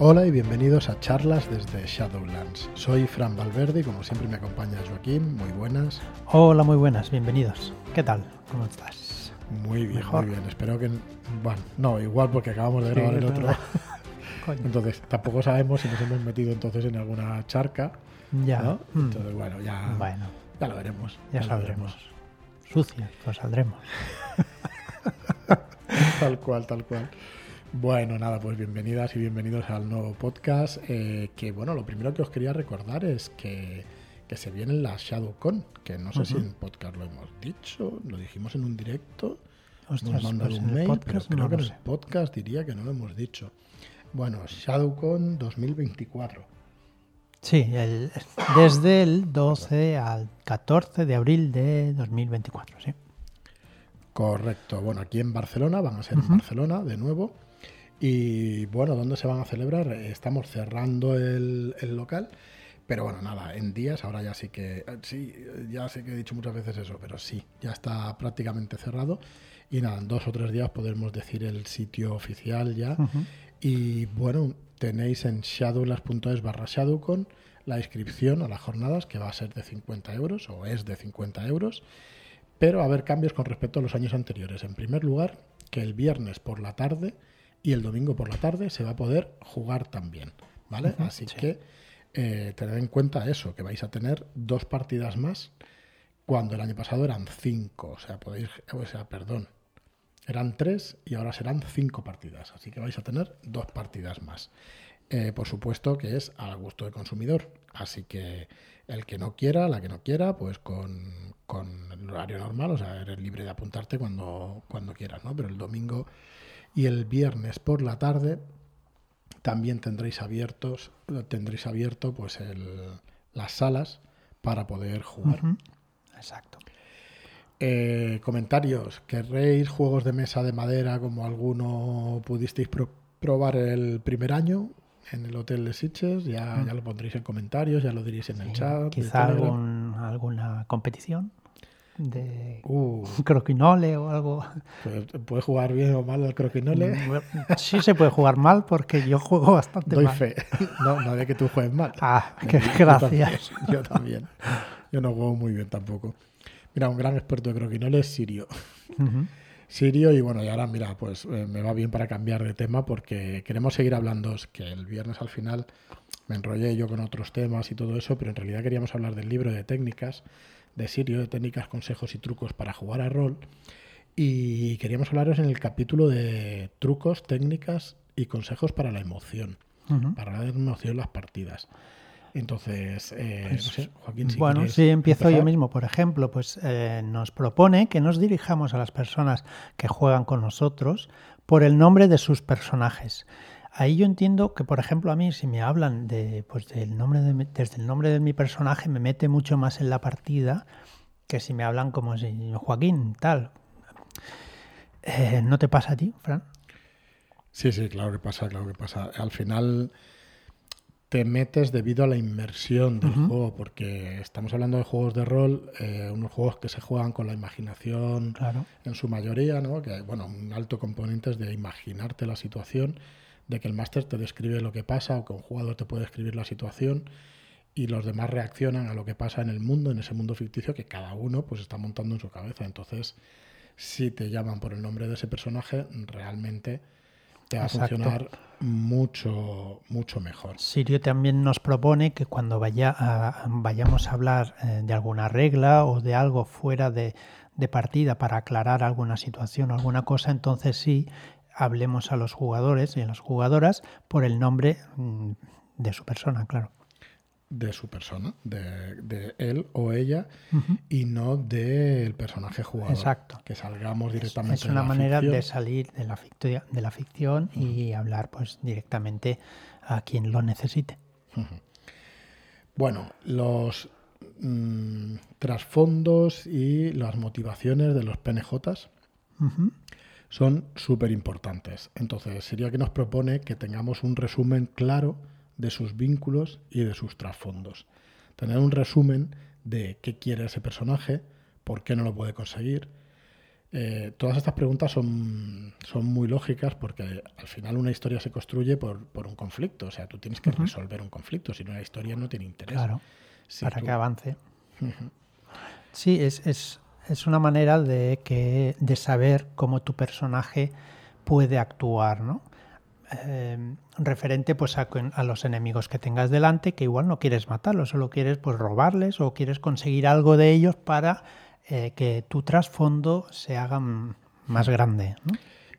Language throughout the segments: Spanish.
Hola y bienvenidos a charlas desde Shadowlands. Soy Fran Valverde y como siempre me acompaña Joaquín. Muy buenas. Hola, muy buenas, bienvenidos. ¿Qué tal? ¿Cómo estás? Muy bien, muy bien. Espero que... Bueno, no, igual porque acabamos de grabar el otro. entonces, tampoco sabemos si nos hemos metido entonces en alguna charca. Ya. ¿no? Mm. Entonces, bueno, ya, bueno, ya lo veremos. Ya, saldremos. Sucias, pues saldremos. tal cual, tal cual. Bueno, nada, pues bienvenidas y bienvenidos al nuevo podcast. Eh, que bueno, lo primero que os quería recordar es que, que se viene la ShadowCon, que no sé si en podcast lo hemos dicho, lo dijimos en un directo, Ostras, nos mandaron pues un mail, podcast pero creo no que en el sé. podcast diría que no lo hemos dicho. Bueno, ShadowCon 2024. Sí, el- desde el 12 al 14 de abril de 2024, sí. Correcto. Bueno, aquí en Barcelona, van a ser en Barcelona de nuevo. Y bueno, ¿dónde se van a celebrar? Estamos cerrando el, el local. Pero bueno, nada, en días, ahora ya sí que, eh, sí, eh, ya sé que he dicho muchas veces eso, pero sí, ya está prácticamente cerrado. Y nada, en dos o tres días podremos decir el sitio oficial ya. Y bueno, tenéis en shadowlands.es barra shadowcon la inscripción a las jornadas, que va a ser de 50 euros, o es de 50 euros. Pero a haber cambios con respecto a los años anteriores. En primer lugar, que el viernes por la tarde y el domingo por la tarde se va a poder jugar también. ¿Vale? Así sí. que eh, tened en cuenta eso, que vais a tener dos partidas más cuando el año pasado eran cinco. O sea, podéis, o sea, perdón, eran tres y ahora serán cinco partidas. Así que vais a tener dos partidas más. Eh, por supuesto que es al gusto del consumidor. Así que el que no quiera, la que no quiera, pues con, con el horario normal, o sea, eres libre de apuntarte cuando, cuando quieras, ¿no? Pero el domingo y el viernes por la tarde también tendréis abiertos, tendréis abierto pues el, las salas para poder jugar. Exacto. Eh, comentarios. ¿Querréis juegos de mesa de madera como alguno pudisteis pro- probar el primer año en el hotel de Sitges? Ya, ya lo pondréis en comentarios, ya lo diréis en el chat. Quizá algún- alguna competición de Uh, croquinole o algo. pues, ¿Puede jugar bien o mal al croquinole? Sí se puede jugar mal porque yo juego bastante Doy mal. fe. No, no de que tú juegues mal. Ah, qué Yo también, gracias. Yo también. Yo no juego muy bien tampoco. Mira, un gran experto de croquinole es Sirio. Ujú. Sirio y bueno, y ahora mira, pues eh, me va bien para cambiar de tema porque queremos seguir hablando, es que el viernes al final me enrollé yo con otros temas y todo eso, pero en realidad queríamos hablar del libro de técnicas de Sirio, de técnicas, consejos y trucos para jugar a rol y queríamos hablaros en el capítulo de trucos, técnicas y consejos para la emoción, para dar emoción las partidas. Entonces, eh, no sé, Joaquín, si bueno, sí, empiezo yo mismo. Por ejemplo, pues eh, nos propone que nos dirijamos a las personas que juegan con nosotros por el nombre de sus personajes. Ahí yo entiendo que, por ejemplo, a mí si me hablan de, pues, del nombre de mi- desde el nombre de mi personaje me mete mucho más en la partida que si me hablan como si Joaquín, tal. Eh, ¿No te pasa a ti, Fran? Sí, sí, claro que pasa, claro que pasa. Al final te metes debido a la inmersión del juego, porque estamos hablando de juegos de rol, eh, unos juegos que se juegan con la imaginación Claro. en su mayoría, ¿no? Que bueno, un alto componente es de imaginarte la situación, de que el máster te describe lo que pasa o que un jugador te puede escribir la situación y los demás reaccionan a lo que pasa en el mundo, en ese mundo ficticio que cada uno pues está montando en su cabeza. Entonces, si te llaman por el nombre de ese personaje, realmente te va a funcionar mucho, mucho mejor. Sirio también nos propone que cuando vaya a- vayamos a hablar eh, de alguna regla o de algo fuera de, de partida para aclarar alguna situación o alguna cosa, entonces sí hablemos a los jugadores y a las jugadoras por el nombre mm, de su persona, claro. de su persona, de, de él o ella, y no del personaje jugador. Exacto. Que salgamos directamente Es una de la manera ficción. de salir de la, de la ficción y hablar pues directamente a quien lo necesite. Bueno, los mm, trasfondos y las motivaciones de los PNJs Ujú. Son súper importantes. Entonces, sería que nos propone que tengamos un resumen claro de sus vínculos y de sus trasfondos. Tener un resumen de qué quiere ese personaje, por qué no lo puede conseguir, eh, todas estas preguntas son, son muy lógicas porque al final una historia se construye por, por un conflicto. O sea, tú tienes que resolver un conflicto, si no la historia no tiene interés. Claro, para que avance. Sí, es, es, es, una manera de, que, de saber cómo tu personaje puede actuar, ¿no? Em, referente pues a, los enemigos que tengas delante, que igual no quieres matarlos, solo quieres pues robarles o quieres conseguir algo de ellos para eh, que tu trasfondo se haga más grande.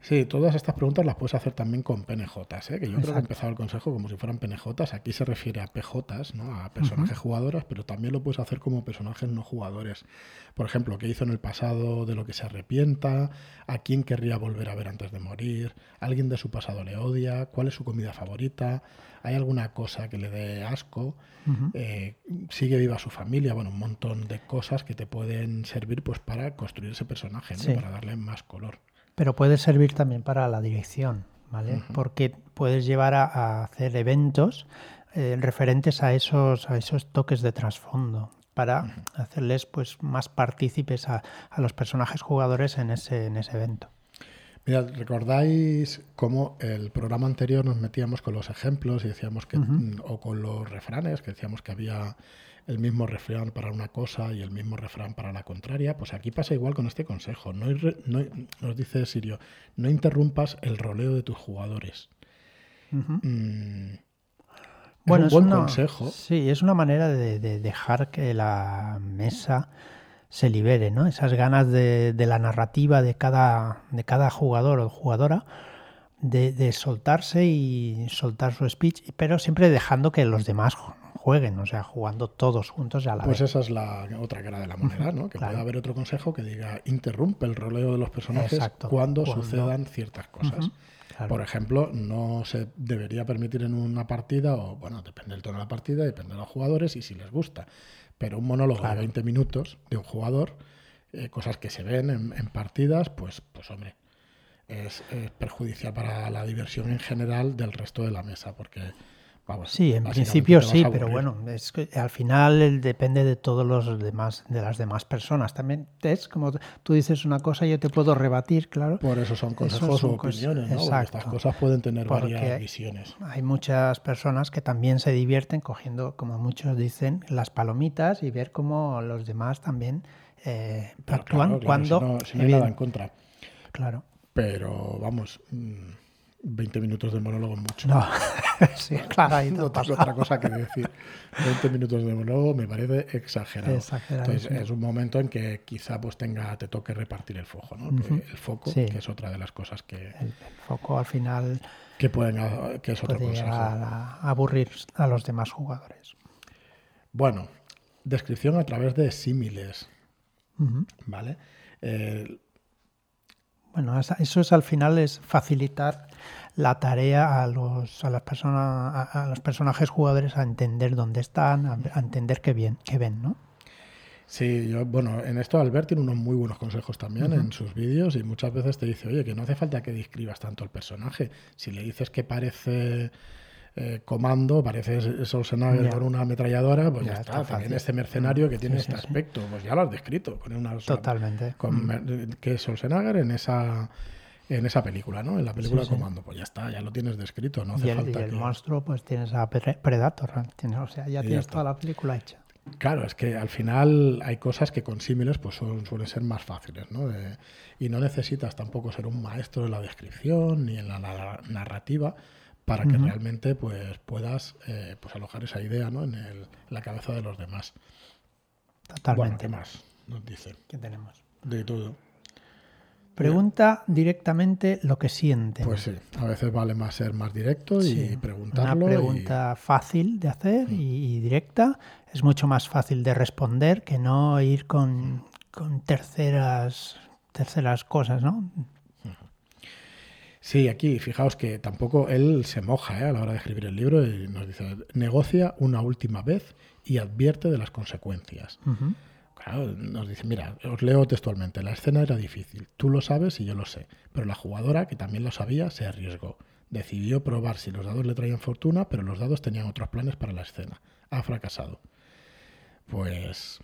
Sí, todas estas preguntas las puedes hacer también con PNJs, ¿eh? que yo creo que he empezado el consejo como si fueran PNJs. Aquí se refiere a PJs, ¿no? a personajes jugadores, pero también lo puedes hacer como personajes no jugadores. Por ejemplo, qué hizo en el pasado, de lo que se arrepienta, a quién querría volver a ver antes de morir, alguien de su pasado le odia, cuál es su comida favorita, hay alguna cosa que le dé asco, eh, sigue viva su familia, bueno, un montón de cosas que te pueden servir pues para construir ese personaje, ¿no? para darle más color. Pero puede servir también para la dirección, ¿vale? Porque puedes llevar a, hacer eventos eh, referentes a esos, a esos toques de trasfondo para hacerles pues más partícipes a, los personajes jugadores en ese, en ese evento. Mira, ¿recordáis cómo el programa anterior nos metíamos con los ejemplos y decíamos que, o con los refranes, que decíamos que había el mismo refrán para una cosa y el mismo refrán para la contraria, pues aquí pasa igual con este consejo. No, nos dice Sirio, no interrumpas el roleo de tus jugadores. Mm, bueno, es un buen consejo. Sí, es una manera de, dejar que la mesa se libere, ¿no? Esas ganas de, la narrativa de cada, de cada jugador o jugadora. De, de, soltarse y soltar su speech, pero siempre dejando que los demás jueguen, o sea, jugando todos juntos a la pues vez. esa es la otra cara de la moneda, ¿no? Que pueda haber otro consejo que diga interrumpe el roleo de los personajes cuando, sucedan ciertas cosas. Por ejemplo, no se debería permitir en una partida, o bueno, depende del tono de la partida, depende de los jugadores y si les gusta. Pero un monólogo de 20 minutos de un jugador, eh, cosas que se ven en, partidas, pues, pues hombre, es, es, perjudicial para la diversión en general del resto de la mesa, porque sí, en principio sí, pero bueno, es que al final depende de todos los demás, de las demás personas. También es como tú dices una cosa, yo te puedo rebatir, claro. Por eso son consejos o opiniones, ¿no? estas cosas pueden tener varias visiones. Hay muchas personas que también se divierten cogiendo, como muchos dicen, las palomitas y ver cómo los demás también eh, actúan cuando. Si no, hay nada en contra. Claro. Pero vamos. Mm, 20 minutos de monólogo es mucho. No, sí, claro, ahí no tengo otra cosa que decir. 20 minutos de monólogo me parece exagerado. Entonces, es un momento en que quizá pues tenga, te toque repartir el foco, ¿no? el foco, que es otra de las cosas que... El, foco al final... Que pueden, que es otra cosa. A, aburrir a los demás jugadores. Bueno, descripción a través de símiles, ¿vale? Eh, bueno, eso es al final es facilitar la tarea a los, a las personas, a, los personajes jugadores a entender dónde están, a, entender qué bien, qué ven, ¿no? Sí, yo, bueno, en esto Albert tiene unos muy buenos consejos también en sus vídeos y muchas veces te dice, oye, que no hace falta que describas tanto el personaje. Si le dices que parece eh, comando, parece Schwarzenegger con una ametralladora, pues ya, está. También este mercenario que tiene este aspecto, pues ya lo has descrito. Con una, Totalmente. Con, que es Schwarzenegger en esa en esa película, ¿no? En la película Comando, pues ya está, ya lo tienes descrito, no hace y el, falta y el monstruo, pues tienes a Predator, o sea, ya tienes toda la película hecha. Claro, es que al final hay cosas que con símiles pues son, suelen ser más fáciles, ¿no? y no necesitas tampoco ser un maestro en la descripción ni en la narrativa, para que realmente pues, puedas eh, pues alojar esa idea ¿no? en, el, la cabeza de los demás. Totalmente. ¿qué más nos dicen? ¿Qué tenemos? De todo. Pregunta directamente lo que siente. Pues sí, a veces vale más ser más directo y preguntarlo. Una pregunta fácil de hacer y, directa. Es mucho más fácil de responder que no ir con, con terceras, terceras cosas, ¿no? Sí, aquí fijaos que tampoco él se moja ¿eh? a la hora de escribir el libro y nos dice, negocia una última vez y advierte de las consecuencias. Claro, nos dice, mira, os leo textualmente, la escena era difícil, tú lo sabes y yo lo sé, pero la jugadora, que también lo sabía, se arriesgó. Decidió probar si los dados le traían fortuna, pero los dados tenían otros planes para la escena. Ha fracasado. Pues...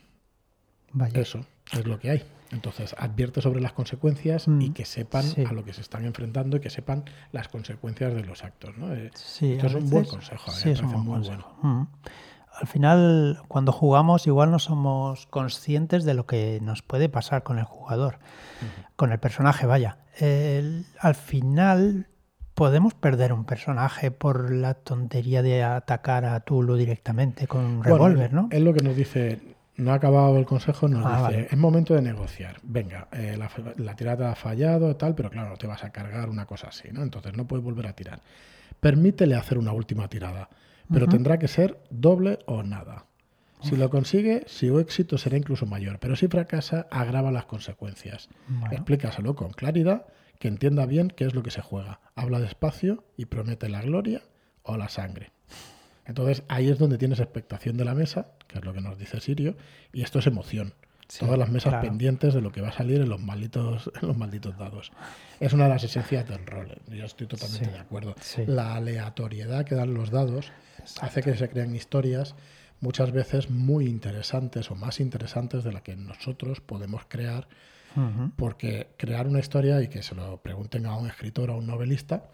Vaya. Eso. Es lo que hay. Entonces, advierte sobre las consecuencias y Mm, que sepan sí. a lo que se están enfrentando y que sepan las consecuencias de los actos. ¿no? Eh, Sí, esto es un buen consejo, mí sí, es un parece buen muy consejo. Mm. Al final, cuando jugamos, igual no somos conscientes de lo que nos puede pasar con el jugador, con el personaje, vaya. El- al final, podemos perder un personaje por la tontería de atacar a Tulu directamente con un Bueno, revólver, ¿no? Es lo que nos dice, no ha acabado el consejo, nos Ah, dice, vale. es momento de negociar. Venga, eh, la, la tirada ha fallado, tal, pero claro, no te vas a cargar una cosa así, ¿no? Entonces no puedes volver a tirar. Permítele hacer una última tirada, pero tendrá que ser doble o nada. Si lo consigue, su éxito será incluso mayor, pero si fracasa, agrava las consecuencias. Bueno. Explícaselo con claridad, que entienda bien qué es lo que se juega. Habla despacio y promete la gloria o la sangre. Entonces ahí es donde tienes expectación de la mesa, que es lo que nos dice Sirio, y esto es emoción. Sí, Todas las mesas claro. pendientes de lo que va a salir en los malditos, en los malditos dados. Es una de las esencias del rol. Yo estoy totalmente Sí, de acuerdo. sí. La aleatoriedad que dan los dados hace que se creen historias muchas veces muy interesantes o más interesantes de las que nosotros podemos crear porque crear una historia y que se lo pregunten a un escritor o a un novelista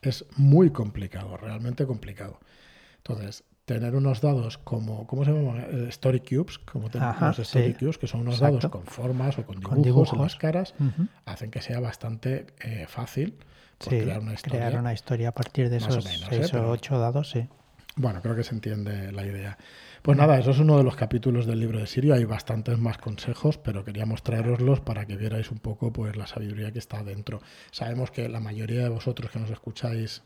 es muy complicado, realmente complicado. Entonces, tener unos dados como, ¿cómo se llaman? Eh, Story Cubes, como tenemos los Story sí. Cubes, que son unos Exacto. dados con formas o con dibujos, Con en dibujos. las caras, Ujú. hacen que sea bastante eh, fácil pues, Sí, crear una historia. crear una historia a partir de esos menos, seis ¿eh? O ocho dados, sí. Bueno, creo que se entiende la idea. Pues nada, eso es uno de los capítulos del libro de Sirio. Hay bastantes más consejos, pero queríamos traeroslos para que vierais un poco pues la sabiduría que está dentro. Sabemos que la mayoría de vosotros que nos escucháis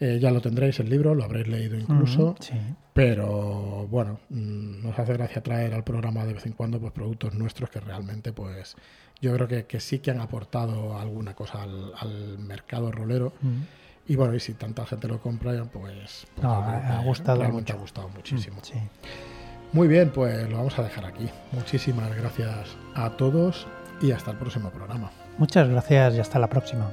eh, ya lo tendréis el libro, lo habréis leído incluso, Sí. pero bueno, mm, nos hace gracia traer al programa de vez en cuando pues productos nuestros que realmente pues yo creo que, que sí que han aportado alguna cosa al, al mercado rolero. Mm. Y bueno, y si tanta gente lo compra, pues, pues No, ha- gustado realmente mucho. ha gustado muchísimo. Sí. Muy bien, pues lo vamos a dejar aquí. Muchísimas gracias a todos y hasta el próximo programa. Muchas gracias y hasta la próxima.